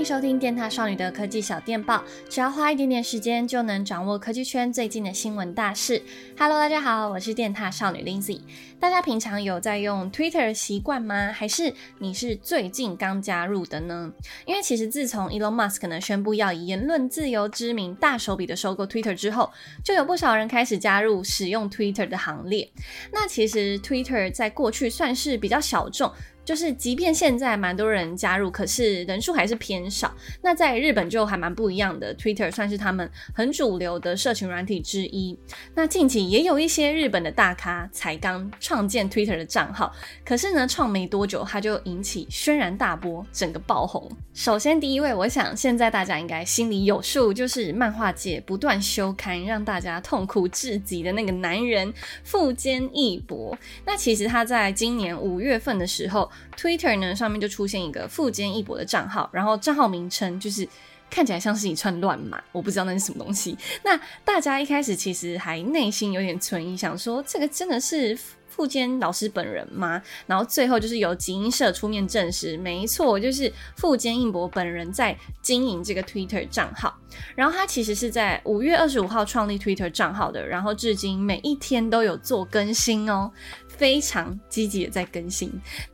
迎收听电塔少女的科技小电报，只要花一点点时间，就能掌握科技圈最近的新闻大事。Hello，大家好，我是电塔少女 Lindsay。大家平常有在用 Twitter 习惯吗？还是你是最近刚加入的呢？因为其实自从 Elon Musk 呢宣布要以言论自由之名大手笔的收购 Twitter 之后，就有不少人开始加入使用 Twitter 的行列。那其实 Twitter 在过去算是比较小众。就是，即便现在蛮多人加入，可是人数还是偏少。那在日本就还蛮不一样的，Twitter 算是他们很主流的社群软体之一。那近期也有一些日本的大咖才刚创建 Twitter 的账号，可是呢，创没多久他就引起轩然大波，整个爆红。首先第一位，我想现在大家应该心里有数，就是漫画界不断休刊让大家痛苦至极的那个男人富坚义博。那其实他在今年五月份的时候。Twitter 呢，上面就出现一个富坚义博的账号，然后账号名称就是看起来像是一串乱码，我不知道那是什么东西。那大家一开始其实还内心有点存疑，想说这个真的是富坚老师本人吗？然后最后就是由集英社出面证实，没错，就是富坚义博本人在经营这个 Twitter 账号。然后他其实是在五月二十五号创立 Twitter 账号的，然后至今每一天都有做更新哦，非常积极的在更新。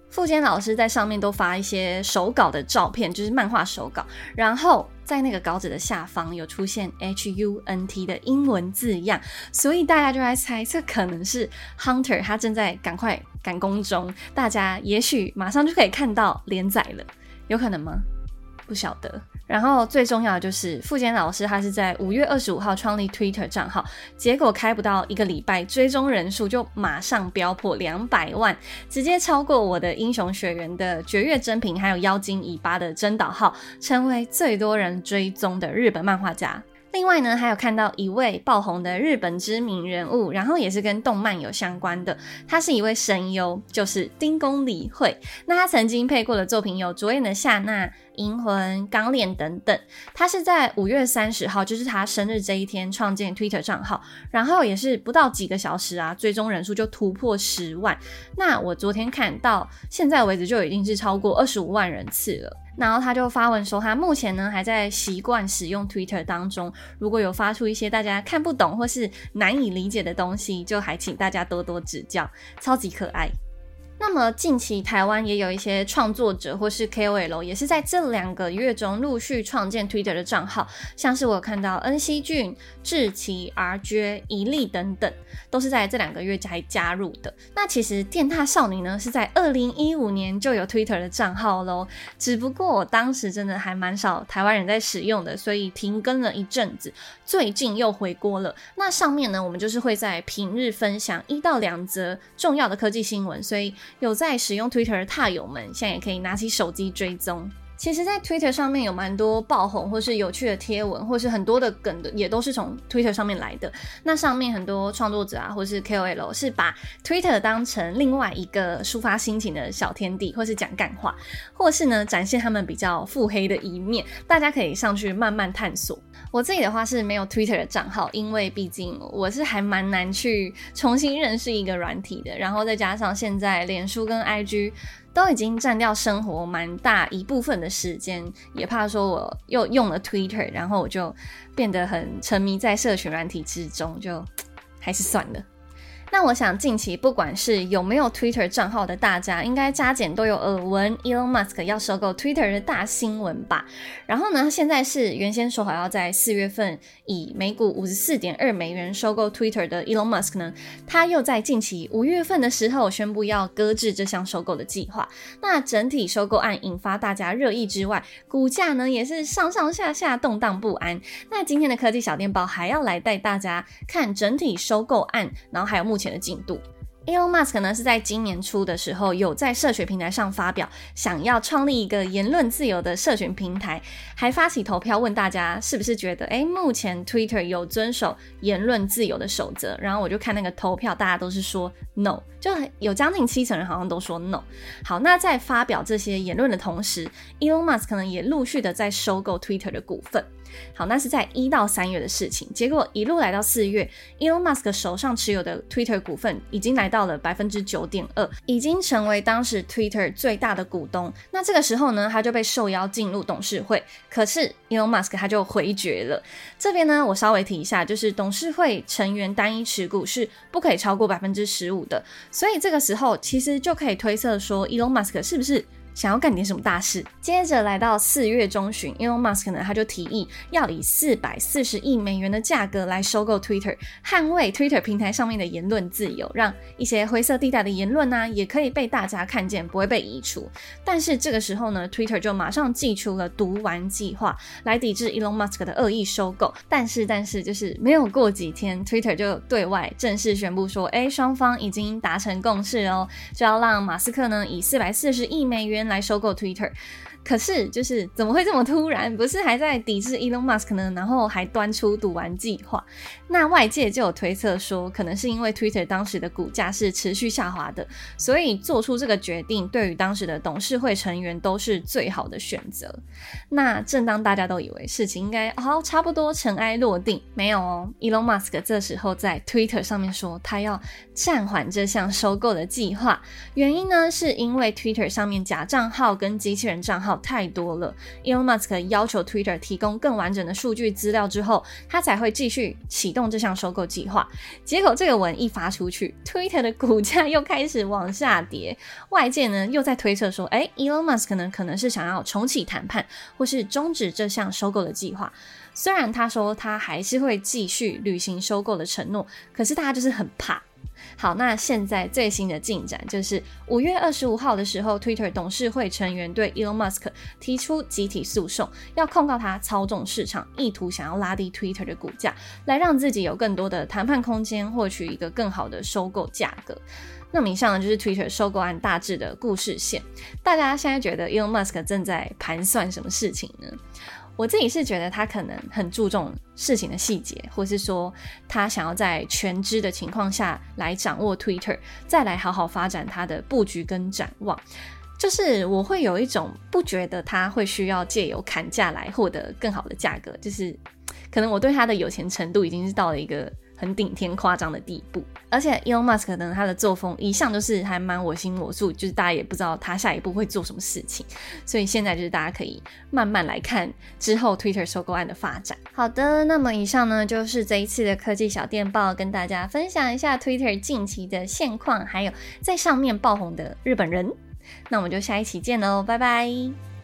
富坚老师在上面都发一些手稿的照片，就是漫画手稿，然后在那个稿纸的下方有出现 H U N T 的英文字样，所以大家就在猜，测可能是 Hunter 他正在赶快赶工中，大家也许马上就可以看到连载了，有可能吗？不晓得。然后最重要的就是富坚老师，他是在五月二十五号创立 Twitter 账号，结果开不到一个礼拜，追踪人数就马上飙破两百万，直接超过我的英雄学园的绝月真品，还有妖精尾巴的真岛号，成为最多人追踪的日本漫画家。另外呢，还有看到一位爆红的日本知名人物，然后也是跟动漫有相关的，他是一位声优，就是丁宫理惠。那他曾经配过的作品有《灼眼的夏娜》、《银魂》、《钢炼》等等。他是在五月三十号，就是他生日这一天创建 Twitter 账号，然后也是不到几个小时啊，最终人数就突破十万。那我昨天看到现在为止就已经是超过二十五万人次了。然后他就发文说，他目前呢还在习惯使用 Twitter 当中，如果有发出一些大家看不懂或是难以理解的东西，就还请大家多多指教，超级可爱。那么近期台湾也有一些创作者或是 KOL，也是在这两个月中陆续创建 Twitter 的账号，像是我看到恩熙俊、志祺、RJ、一力等等，都是在这两个月才加入的。那其实电塔少女呢是在二零一五年就有 Twitter 的账号喽，只不过我当时真的还蛮少台湾人在使用的，所以停更了一阵子，最近又回锅了。那上面呢，我们就是会在平日分享一到两则重要的科技新闻，所以。有在使用 Twitter 的踏友们，现在也可以拿起手机追踪。其实，在 Twitter 上面有蛮多爆红或是有趣的贴文，或是很多的梗的，也都是从 Twitter 上面来的。那上面很多创作者啊，或是 KOL 是把 Twitter 当成另外一个抒发心情的小天地，或是讲干话，或是呢展现他们比较腹黑的一面。大家可以上去慢慢探索。我自己的话是没有 Twitter 的账号，因为毕竟我是还蛮难去重新认识一个软体的。然后再加上现在脸书跟 IG。都已经占掉生活蛮大一部分的时间，也怕说我又用了 Twitter，然后我就变得很沉迷在社群软体之中，就还是算了。那我想，近期不管是有没有 Twitter 账号的大家，应该加减都有耳闻 Elon Musk 要收购 Twitter 的大新闻吧？然后呢，现在是原先说好要在四月份以每股五十四点二美元收购 Twitter 的 Elon Musk 呢，他又在近期五月份的时候宣布要搁置这项收购的计划。那整体收购案引发大家热议之外，股价呢也是上上下下动荡不安。那今天的科技小电报还要来带大家看整体收购案，然后还有目目前的进度。Elon Musk 呢是在今年初的时候有在社群平台上发表，想要创立一个言论自由的社群平台，还发起投票问大家是不是觉得，诶，目前 Twitter 有遵守言论自由的守则。然后我就看那个投票，大家都是说 No，就有将近七成人好像都说 No。好，那在发表这些言论的同时，Elon Musk 可能也陆续的在收购 Twitter 的股份。好，那是在一到三月的事情。结果一路来到四月，Elon Musk 手上持有的 Twitter 股份已经来到了百分之九点二，已经成为当时 Twitter 最大的股东。那这个时候呢，他就被受邀进入董事会。可是 Elon Musk 他就回绝了。这边呢，我稍微提一下，就是董事会成员单一持股是不可以超过百分之十五的。所以这个时候其实就可以推测说，Elon Musk 是不是想要干点什么大事。接着来到四月中旬，Elon Musk 呢，他就提议要以四百四十亿美元的价格来收购 Twitter，捍卫 Twitter 平台上面的言论自由，让一些灰色地带的言论呢、也可以被大家看见，不会被移除。但是这个时候呢，Twitter 就马上祭出了毒丸计划，来抵制 Elon Musk 的恶意收购。但是，但是就是没有过几天，Twitter 就对外正式宣布说，哎，双方已经达成共识哦，就要让马斯克呢以四百四十亿美元。来收购 Twitter。 可是，就是怎么会这么突然？不是还在抵制 Elon Musk 呢？然后还端出毒丸计划。那外界就有推测说，可能是因为 Twitter 当时的股价是持续下滑的，所以做出这个决定，对于当时的董事会成员都是最好的选择。那正当大家都以为事情应该哦差不多尘埃落定，没有哦，Elon Musk 这时候在 Twitter 上面说，他要暂缓这项收购的计划。原因呢，是因为 Twitter 上面假账号跟机器人账号。太多了，Elon Musk 要求 Twitter 提供更完整的数据资料之后，他才会继续启动这项收购计划。结果这个文一发出去，Twitter 的股价又开始往下跌。外界呢又在推测说，哎，Elon Musk 呢可能是想要重启谈判，或是终止这项收购的计划。虽然他说他还是会继续履行收购的承诺，可是大家就是很怕。好，那现在最新的进展就是五月二十五号的时候，Twitter 董事会成员对 Elon Musk 提出集体诉讼，要控告他操纵市场，意图想要拉低 Twitter 的股价，来让自己有更多的谈判空间，获取一个更好的收购价格。那么以上呢，就是 Twitter 收购案大致的故事线。大家现在觉得 Elon Musk 正在盘算什么事情呢？我自己是觉得他可能很注重事情的细节，或是说他想要在全知的情况下来掌握 Twitter，再来好好发展他的布局跟展望。就是我会有一种不觉得他会需要借由砍价来获得更好的价格，就是可能我对他的有钱程度已经是到了一个。很顶天夸张的地步，而且 Elon Musk 呢，他的作风一向就是还蛮我行我素，就是大家也不知道他下一步会做什么事情，所以现在就是大家可以慢慢来看之后 Twitter 收购案的发展。好的，那么以上呢就是这一次的科技小电报，跟大家分享一下 Twitter 近期的现况，还有在上面爆红的日本人。那我们就下一期见喽，拜拜。